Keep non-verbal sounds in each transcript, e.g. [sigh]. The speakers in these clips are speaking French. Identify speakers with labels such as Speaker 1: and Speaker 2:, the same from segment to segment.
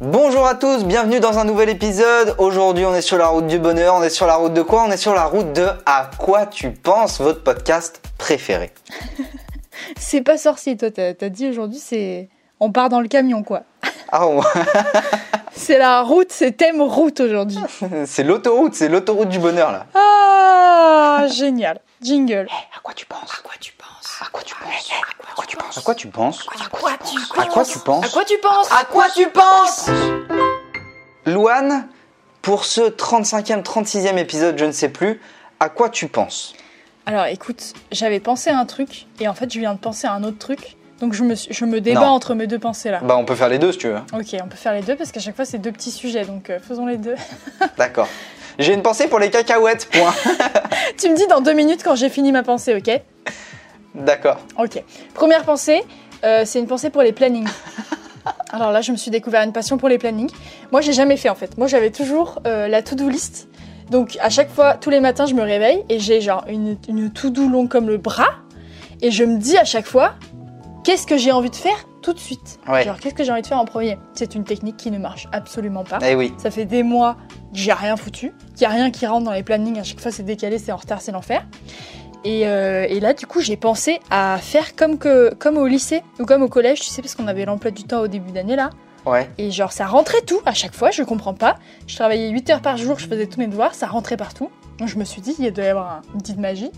Speaker 1: Bonjour à tous, bienvenue dans un nouvel épisode. Aujourd'hui, on est sur la route du bonheur. On est sur la route de quoi On est sur la route de À quoi tu penses, votre podcast préféré. [laughs]
Speaker 2: C'est pas sorcier, toi. T'as as dit aujourd'hui, c'est. On part dans le camion, quoi.
Speaker 1: Ah, on- [laughs]
Speaker 2: C'est la route, c'est thème route aujourd'hui. [laughs]
Speaker 1: c'est l'autoroute, c'est l'autoroute du bonheur là.
Speaker 2: Ah, génial. Jingle.
Speaker 1: À quoi tu penses
Speaker 3: À quoi tu penses
Speaker 1: À quoi tu penses
Speaker 3: À quoi tu penses
Speaker 1: À quoi tu penses
Speaker 3: À quoi tu
Speaker 1: À quoi tu penses
Speaker 3: À quoi tu penses
Speaker 1: À quoi tu penses Louane, pour ce 35e, 36e épisode, je ne sais plus, à quoi tu penses
Speaker 2: Alors écoute, j'avais pensé à un truc et en fait, je viens de penser à un autre truc. Donc je me, je me débat
Speaker 1: Non.
Speaker 2: entre mes deux pensées là.
Speaker 1: Bah, on peut faire les deux si tu veux.
Speaker 2: Ok, on peut faire les deux parce qu'à chaque fois, c'est deux petits sujets. Donc euh, faisons les deux.
Speaker 1: D'accord. J'ai une pensée pour les cacahuètes, point. [laughs]
Speaker 2: tu me dis dans deux minutes quand j'ai fini ma pensée, ok
Speaker 1: D'accord.
Speaker 2: Ok. Première pensée, euh, c'est une pensée pour les plannings. [laughs] Alors là, je me suis découvert une passion pour les plannings. Moi, j'ai jamais fait en fait. Moi, j'avais toujours euh, la to-do list. Donc à chaque fois, tous les matins, je me réveille et j'ai genre une, une to-do longue comme le bras. Et je me dis à chaque fois, qu'est-ce que j'ai envie de faire tout de suite?
Speaker 1: Ouais.
Speaker 2: Genre, qu'est-ce que j'ai envie de faire en premier? C'est une technique qui ne marche absolument pas.
Speaker 1: Eh oui.
Speaker 2: Ça fait des mois j'ai rien foutu, qu'il n'y a rien qui rentre dans les plannings. À chaque fois, c'est décalé, c'est en retard, c'est l'enfer. Et, euh, et là, du coup, j'ai pensé à faire comme, que, comme au lycée ou comme au collège, tu sais, parce qu'on avait l'emploi du temps au début d'année là.
Speaker 1: Ouais.
Speaker 2: Et genre, ça rentrait tout à chaque fois, je comprends pas. Je travaillais 8 heures par jour, je faisais tous mes devoirs, ça rentrait partout. Donc je me suis dit, il doit y avoir un- une petite magie.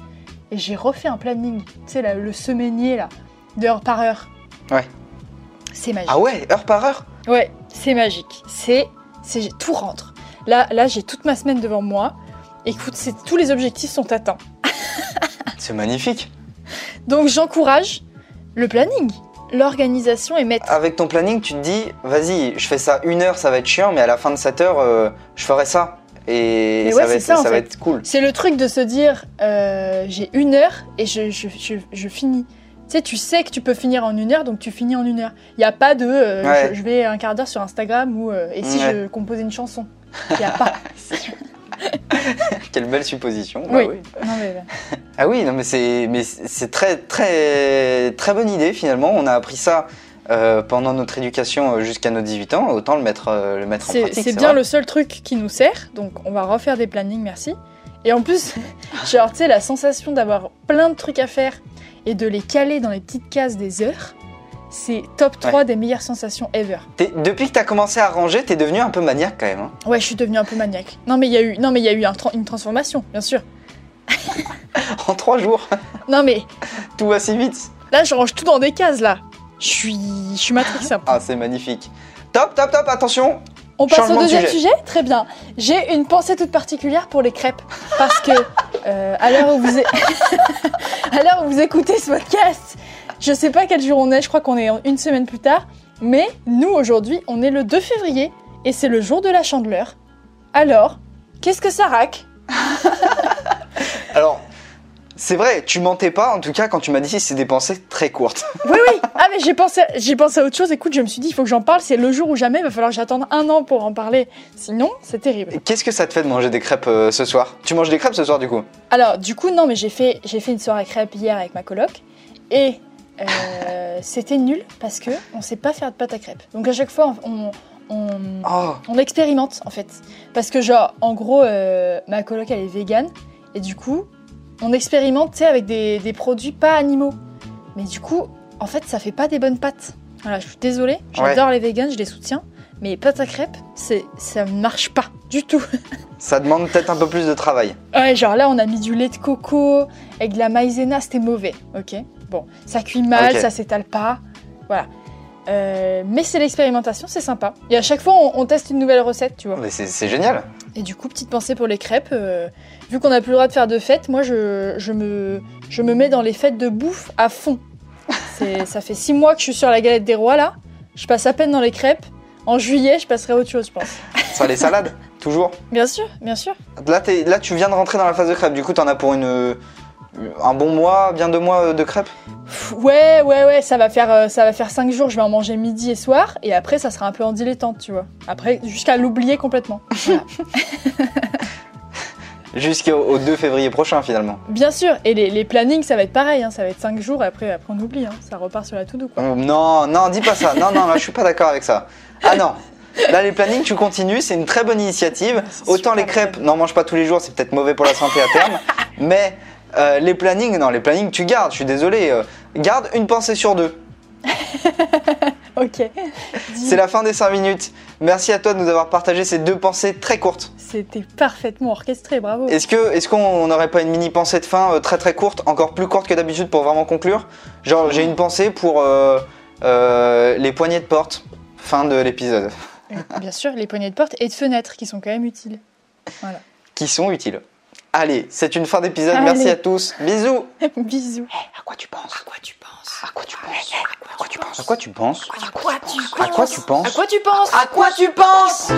Speaker 2: Et j'ai refait un planning, tu sais, là, le semainier là, de heure par heure.
Speaker 1: Ouais.
Speaker 2: C'est magique.
Speaker 1: Ah ouais, heure par heure?
Speaker 2: Ouais, c'est magique. C'est tout rentre. Là, là, j'ai toute ma semaine devant moi. Écoute, tous les objectifs sont atteints. [laughs]
Speaker 1: C'est magnifique.
Speaker 2: Donc j'encourage le planning, l'organisation et mettre.
Speaker 1: Avec ton planning, tu te dis, vas-y, je fais ça une heure, ça va être chiant, mais à la fin de cette heure, euh, je ferai ça. Et ça, va,
Speaker 2: c'est
Speaker 1: être,
Speaker 2: ça, en
Speaker 1: va
Speaker 2: fait.
Speaker 1: être cool.
Speaker 2: C'est le truc de se dire, euh, j'ai une heure et je, je, je, je finis. Tu sais, tu sais que tu peux finir en une heure, donc tu finis en une heure. Il n'y a pas de, euh,
Speaker 1: Ouais.
Speaker 2: je, je vais un quart d'heure sur Instagram ou euh, et si
Speaker 1: Ouais.
Speaker 2: je composais une chanson. Il n'y a pas. [laughs] [laughs]
Speaker 1: Quelle belle supposition. Bah
Speaker 2: oui.
Speaker 1: oui.
Speaker 2: Non, mais, [laughs]
Speaker 1: Ah oui, non mais c'est mais c'est très très très bonne idée finalement. On a appris ça euh, pendant notre éducation euh, jusqu'à nos 18 ans. Autant le mettre euh, le mettre en pratique.
Speaker 2: c'est bien
Speaker 1: vrai.
Speaker 2: le seul truc qui nous sert, donc on va refaire des plannings, merci. Et en plus, genre, tu sais, la sensation d'avoir plein de trucs à faire et de les caler dans les petites cases des heures, c'est top 3 des meilleures sensations ever.
Speaker 1: Depuis que t'as commencé à ranger, t'es devenu un peu maniaque quand même. hein.
Speaker 2: Ouais, je suis devenue un peu maniaque. Non, mais il y a eu, non, mais y a eu un tra- une transformation, bien sûr. [laughs]
Speaker 1: En trois jours, [laughs]
Speaker 2: Non, mais [laughs]
Speaker 1: tout va si vite.
Speaker 2: là, je range tout dans des cases, là. Je suis, je suis peu.
Speaker 1: Ah c'est magnifique. Top top top. Attention.
Speaker 2: On passe
Speaker 1: Changement
Speaker 2: au
Speaker 1: de
Speaker 2: deuxième
Speaker 1: sujet.
Speaker 2: sujet. Très bien. J'ai une pensée toute particulière pour les crêpes parce que euh, à l'heure où vous é- à l'heure où vous écoutez ce podcast, je sais pas quel jour on est. Je crois qu'on est une semaine plus tard. Mais nous aujourd'hui, on est le 2 février et c'est le jour de la chandeleur. Alors, qu'est-ce que ça raque [laughs]
Speaker 1: Alors. C'est vrai, tu mentais pas en tout cas quand tu m'as dit c'est des pensées très courtes. [laughs]
Speaker 2: Oui, oui. Ah, mais j'ai pensé, j'ai pensé à autre chose. Écoute, je me suis dit, il faut que j'en parle. C'est le jour ou jamais. Il va falloir que j'attende un an pour en parler. Sinon, c'est terrible.
Speaker 1: Qu'est-ce que ça te fait de manger des crêpes euh, ce soir? Tu manges des crêpes ce soir du coup?
Speaker 2: Alors, du coup, non, mais j'ai fait, j'ai fait une soirée crêpes hier avec ma coloc et euh, c'était nul parce que on sait pas faire de pâte à crêpes. Donc à chaque fois, on, on,
Speaker 1: Oh.
Speaker 2: on expérimente en fait. Parce que genre, en gros, euh, ma coloc elle est végane et du coup, on expérimente, avec des, des produits pas animaux. Mais du coup, en fait, ça fait pas des bonnes pâtes. Voilà, je suis désolée, j'adore les véganes, je les soutiens. Mais les pâtes à crêpes, c'est, ça ne marche pas du tout. [laughs]
Speaker 1: Ça demande peut-être un peu plus de travail.
Speaker 2: Ouais, genre là, on a mis du lait de coco avec de la maïzena, c'était mauvais, ok? Bon, ça cuit mal, ça s'étale pas, voilà. Euh, mais c'est l'expérimentation, c'est sympa. Et à chaque fois, on, on teste une nouvelle recette, tu vois.
Speaker 1: Mais c'est génial.
Speaker 2: Et du coup, petite pensée pour les crêpes. euh, vu qu'on n'a plus le droit de faire de fêtes, moi, je, je, me, je me mets dans les fêtes de bouffe à fond. [laughs] Ça fait six mois que je suis sur la galette des rois, là. Je passe à peine dans les crêpes. En juillet, je passerai à autre chose, je pense. [laughs]
Speaker 1: Ça, les salades, toujours?
Speaker 2: Bien sûr, bien sûr.
Speaker 1: Là, là, tu viens de rentrer dans la phase de crêpes. Du coup, t'en as pour une, un bon mois, bien deux mois euh, de crêpes.
Speaker 2: Ouais, ouais, ouais, ça va faire, euh, ça va faire cinq jours. Je vais en manger midi et soir, et après, ça sera un peu en dilettante, tu vois. Après, jusqu'à l'oublier complètement. [laughs] Voilà. [laughs]
Speaker 1: Jusqu'au au 2 février prochain, finalement.
Speaker 2: Bien sûr, et les, les plannings, ça va être pareil. hein, ça va être cinq jours, et après, après on oublie. hein, ça repart sur la to-do, quoi.
Speaker 1: Oh, Non, non, dis pas ça. Non, non, là, je suis pas d'accord avec ça. Ah non. Là, les plannings, tu continues, c'est une très bonne initiative. Autant les crêpes, n'en mange pas tous les jours, c'est peut-être mauvais pour la santé à terme. [laughs] mais euh, les plannings, non, les plannings, tu gardes, je suis désolé. euh, garde une pensée sur deux. [laughs]
Speaker 2: Ok.
Speaker 1: C'est la fin des 5 minutes. Merci à toi de nous avoir partagé ces deux pensées très courtes.
Speaker 2: C'était parfaitement orchestré, bravo.
Speaker 1: Est-ce que est-ce qu'on n'aurait pas une mini pensée de fin euh, très très courte, encore plus courte que d'habitude pour vraiment conclure? Genre j'ai une pensée pour les poignées de porte. Fin de l'épisode.
Speaker 2: Bien sûr, les poignées de porte et de fenêtres qui sont quand même utiles. Voilà.
Speaker 1: Qui sont utiles. Allez, c'est une fin d'épisode. Merci à tous. Bisous.
Speaker 2: Bisous.
Speaker 1: À quoi tu penses
Speaker 3: À quoi tu penses
Speaker 1: À quoi tu penses
Speaker 3: À quoi tu penses
Speaker 1: À quoi tu penses
Speaker 3: À quoi tu
Speaker 1: À quoi tu penses
Speaker 3: À quoi tu penses
Speaker 1: À quoi tu penses